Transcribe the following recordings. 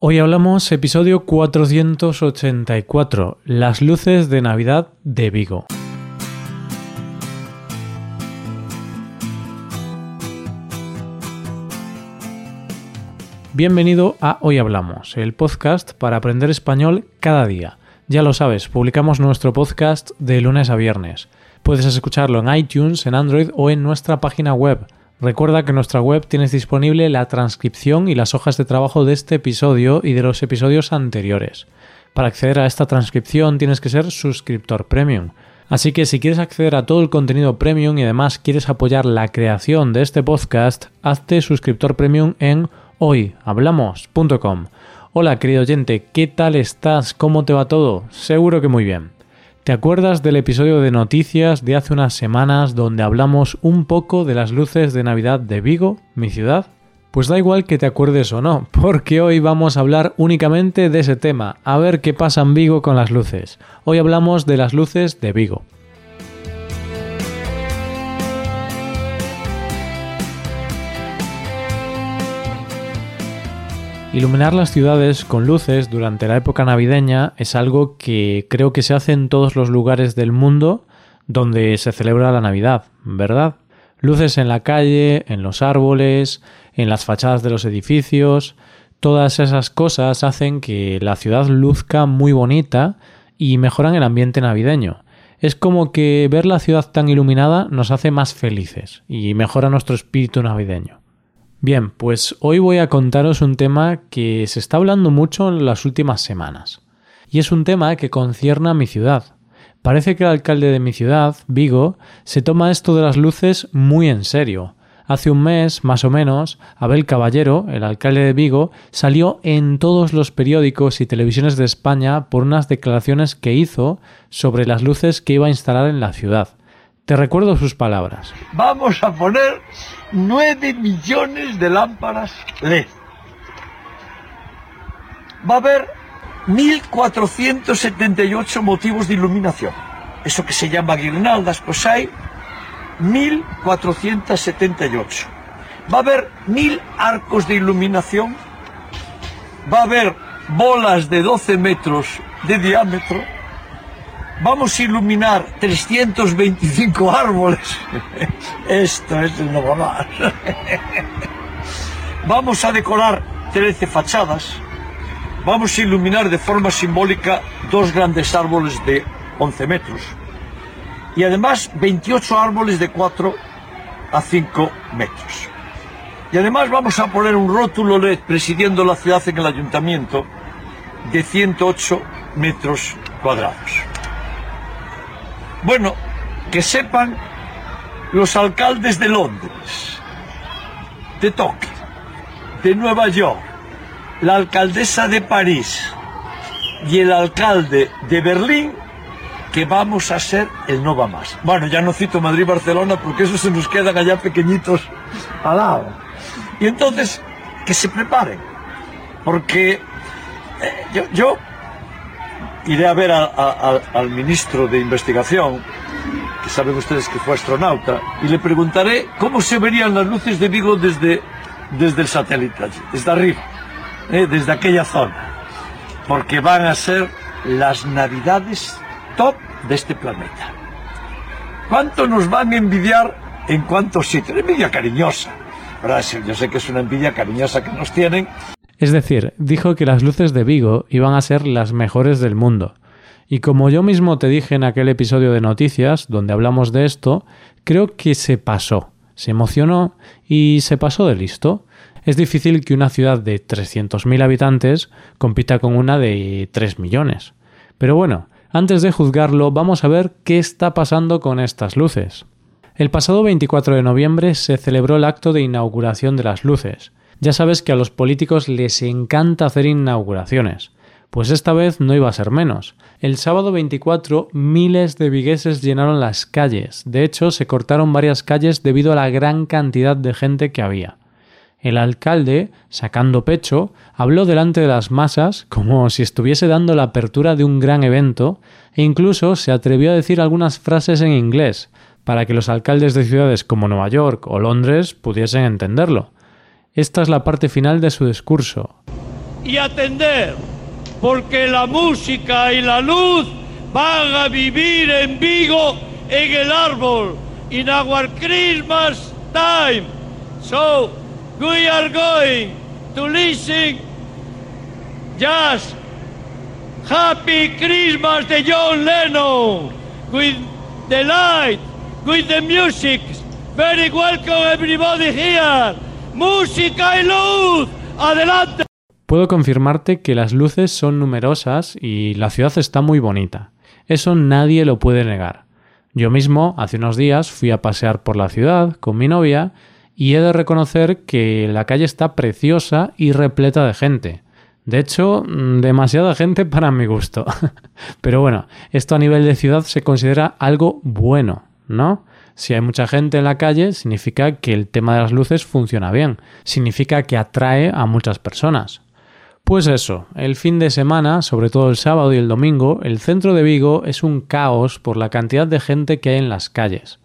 Hoy hablamos episodio 484, las luces de Navidad de Vigo. Bienvenido a Hoy Hablamos, el podcast para aprender español cada día. Ya lo sabes, publicamos nuestro podcast de lunes a viernes. Puedes escucharlo en iTunes, en Android o en nuestra página web Recuerda que en nuestra web tienes disponible la transcripción y las hojas de trabajo de este episodio y de los episodios anteriores. Para acceder a esta transcripción tienes que ser suscriptor premium. Así que si quieres acceder a todo el contenido premium y además quieres apoyar la creación de este podcast, hazte suscriptor premium en hoyhablamos.com. Hola querido oyente, ¿qué tal estás? ¿Cómo te va todo? Seguro que muy bien. ¿Te acuerdas del episodio de noticias de hace unas semanas donde hablamos un poco de las luces de Navidad de Vigo, mi ciudad? Pues da igual que te acuerdes o no, porque hoy vamos a hablar únicamente de ese tema, a ver qué pasa en Vigo con las luces. Hoy hablamos de las luces de Vigo. Iluminar las ciudades con luces durante la época navideña es algo que creo que se hace en todos los lugares del mundo donde se celebra la Navidad, ¿verdad? Luces en la calle, en los árboles, en las fachadas de los edificios, todas esas cosas hacen que la ciudad luzca muy bonita y mejoran el ambiente navideño. Es como que ver la ciudad tan iluminada nos hace más felices y mejora nuestro espíritu navideño. Bien, pues hoy voy a contaros un tema que se está hablando mucho en las últimas semanas. Y es un tema que concierne a mi ciudad. Parece que el alcalde de mi ciudad, Vigo, se toma esto de las luces muy en serio. Hace un mes, más o menos, Abel Caballero, el alcalde de Vigo, salió en todos los periódicos y televisiones de España por unas declaraciones que hizo sobre las luces que iba a instalar en la ciudad. Te recuerdo sus palabras. Vamos a poner 9 millones de lámparas LED. Va a haber 1.478 motivos de iluminación. Eso que se llama guirnaldas, pues hay 1.478. Va a haber 1.000 arcos de iluminación. Va a haber bolas de 12 metros de diámetro vamos a iluminar 325 árboles. Esto es más. Vamos a decorar 13 fachadas. Vamos a iluminar de forma simbólica dos grandes árboles de 11 metros. Y además 28 árboles de 4 a 5 metros. Y además vamos a poner un rótulo LED presidiendo la ciudad en el ayuntamiento de 108 metros cuadrados. Bueno, que sepan los alcaldes de Londres, de Tokio, de Nueva York, la alcaldesa de París y el alcalde de Berlín que vamos a ser el no va más. Bueno, ya no cito Madrid Barcelona porque eso se nos quedan allá pequeñitos al lado. Y entonces, que se preparen. Porque eh, yo iré a ver al ministro de Investigación, que saben ustedes que fue astronauta, y le preguntaré cómo se verían las luces de Vigo desde, desde el satélite, desde arriba, eh, desde aquella zona, porque van a ser las navidades top de este planeta. ¿Cuánto nos van a envidiar en cuántos sitios? Envidia cariñosa. Yo sé que es una envidia cariñosa que nos tienen, es decir, dijo que las luces de Vigo iban a ser las mejores del mundo. Y como yo mismo te dije en aquel episodio de noticias, donde hablamos de esto, creo que se pasó, se emocionó y se pasó de listo. Es difícil que una ciudad de 300.000 habitantes compita con una de 3 millones. Pero bueno, antes de juzgarlo, vamos a ver qué está pasando con estas luces. El pasado 24 de noviembre se celebró el acto de inauguración de las luces, ya sabes que a los políticos les encanta hacer inauguraciones. Pues esta vez no iba a ser menos. El sábado 24 miles de vigueses llenaron las calles. De hecho, se cortaron varias calles debido a la gran cantidad de gente que había. El alcalde, sacando pecho, habló delante de las masas como si estuviese dando la apertura de un gran evento e incluso se atrevió a decir algunas frases en inglés para que los alcaldes de ciudades como Nueva York o Londres pudiesen entenderlo. Esta es la parte final de su discurso. y atender, porque la música y la luz van a vivir en Vigo en el árbol, in our Christmas time. So, we are going to listen just Happy Christmas de John Lennon with the light, with the music. Very welcome everybody here. Música y luz. Adelante. Puedo confirmarte que las luces son numerosas y la ciudad está muy bonita. Eso nadie lo puede negar. Yo mismo, hace unos días, fui a pasear por la ciudad con mi novia y he de reconocer que la calle está preciosa y repleta de gente. De hecho, mm, demasiada gente para mi gusto. Pero bueno, esto a nivel de ciudad se considera algo bueno, ¿no? Si hay mucha gente en la calle, significa que el tema de las luces funciona bien, significa que atrae a muchas personas. Pues eso, el fin de semana, sobre todo el sábado y el domingo, el centro de Vigo es un caos por la cantidad de gente que hay en las calles.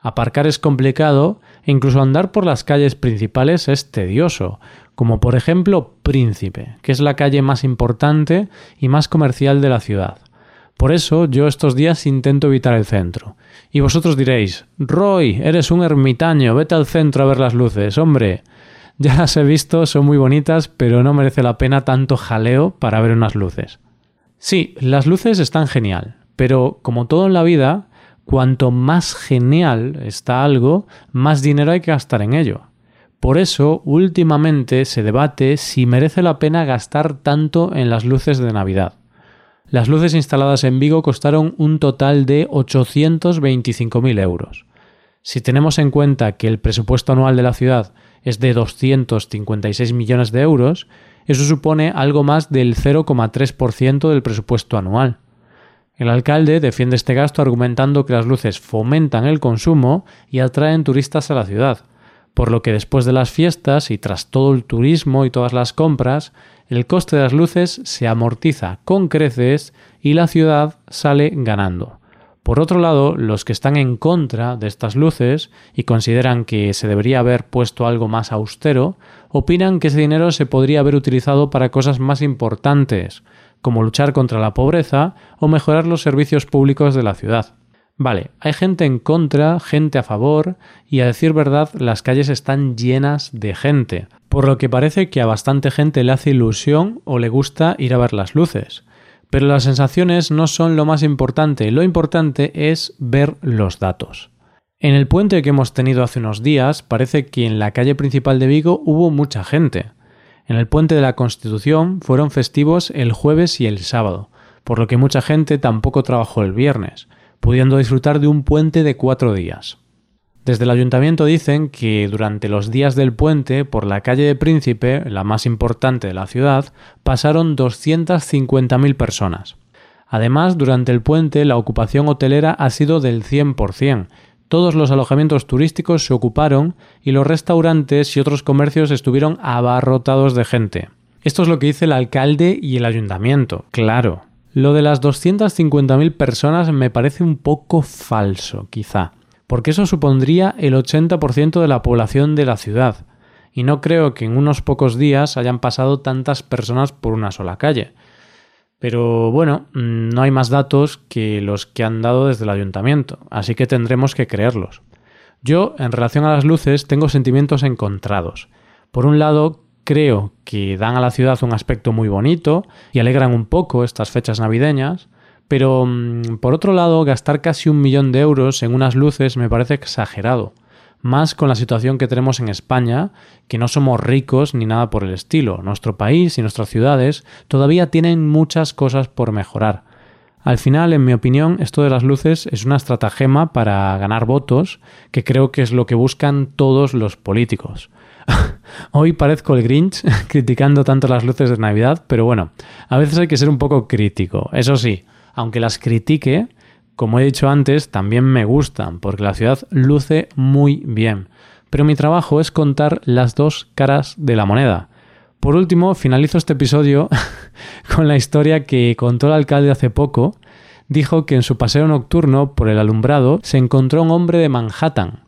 Aparcar es complicado e incluso andar por las calles principales es tedioso, como por ejemplo Príncipe, que es la calle más importante y más comercial de la ciudad. Por eso yo estos días intento evitar el centro. Y vosotros diréis, Roy, eres un ermitaño, vete al centro a ver las luces, hombre. Ya las he visto, son muy bonitas, pero no merece la pena tanto jaleo para ver unas luces. Sí, las luces están genial, pero como todo en la vida, cuanto más genial está algo, más dinero hay que gastar en ello. Por eso, últimamente se debate si merece la pena gastar tanto en las luces de Navidad. Las luces instaladas en Vigo costaron un total de 825.000 euros. Si tenemos en cuenta que el presupuesto anual de la ciudad es de 256 millones de euros, eso supone algo más del 0,3% del presupuesto anual. El alcalde defiende este gasto argumentando que las luces fomentan el consumo y atraen turistas a la ciudad, por lo que después de las fiestas y tras todo el turismo y todas las compras, el coste de las luces se amortiza con creces y la ciudad sale ganando. Por otro lado, los que están en contra de estas luces y consideran que se debería haber puesto algo más austero, opinan que ese dinero se podría haber utilizado para cosas más importantes, como luchar contra la pobreza o mejorar los servicios públicos de la ciudad. Vale, hay gente en contra, gente a favor, y a decir verdad, las calles están llenas de gente, por lo que parece que a bastante gente le hace ilusión o le gusta ir a ver las luces. Pero las sensaciones no son lo más importante, lo importante es ver los datos. En el puente que hemos tenido hace unos días parece que en la calle principal de Vigo hubo mucha gente. En el puente de la Constitución fueron festivos el jueves y el sábado, por lo que mucha gente tampoco trabajó el viernes, pudiendo disfrutar de un puente de cuatro días. Desde el ayuntamiento dicen que durante los días del puente, por la calle de Príncipe, la más importante de la ciudad, pasaron 250.000 personas. Además, durante el puente la ocupación hotelera ha sido del 100%. Todos los alojamientos turísticos se ocuparon y los restaurantes y otros comercios estuvieron abarrotados de gente. Esto es lo que dice el alcalde y el ayuntamiento, claro. Lo de las 250.000 personas me parece un poco falso, quizá porque eso supondría el 80% de la población de la ciudad, y no creo que en unos pocos días hayan pasado tantas personas por una sola calle. Pero bueno, mm, no hay más datos que los que han dado desde el ayuntamiento, así que tendremos que creerlos. Yo, en relación a las luces, tengo sentimientos encontrados. Por un lado, creo que dan a la ciudad un aspecto muy bonito y alegran un poco estas fechas navideñas, pero mm, por otro lado, gastar casi un millón de euros en unas luces me parece exagerado. Más con la situación que tenemos en España, que no somos ricos ni nada por el estilo. Nuestro país y nuestras ciudades todavía tienen muchas cosas por mejorar. Al final, en mi opinión, esto de las luces es una estratagema para ganar votos, que creo que es lo que buscan todos los políticos. Hoy parezco el Grinch criticando tanto las luces de Navidad, pero bueno, a veces hay que ser un poco crítico. Eso sí, aunque las critique, como he dicho antes, también me gustan, porque la ciudad luce muy bien. Pero mi trabajo es contar las dos caras de la moneda. Por último, finalizo este episodio con la historia que contó el alcalde hace poco. Dijo que en su paseo nocturno por el alumbrado se encontró un hombre de Manhattan,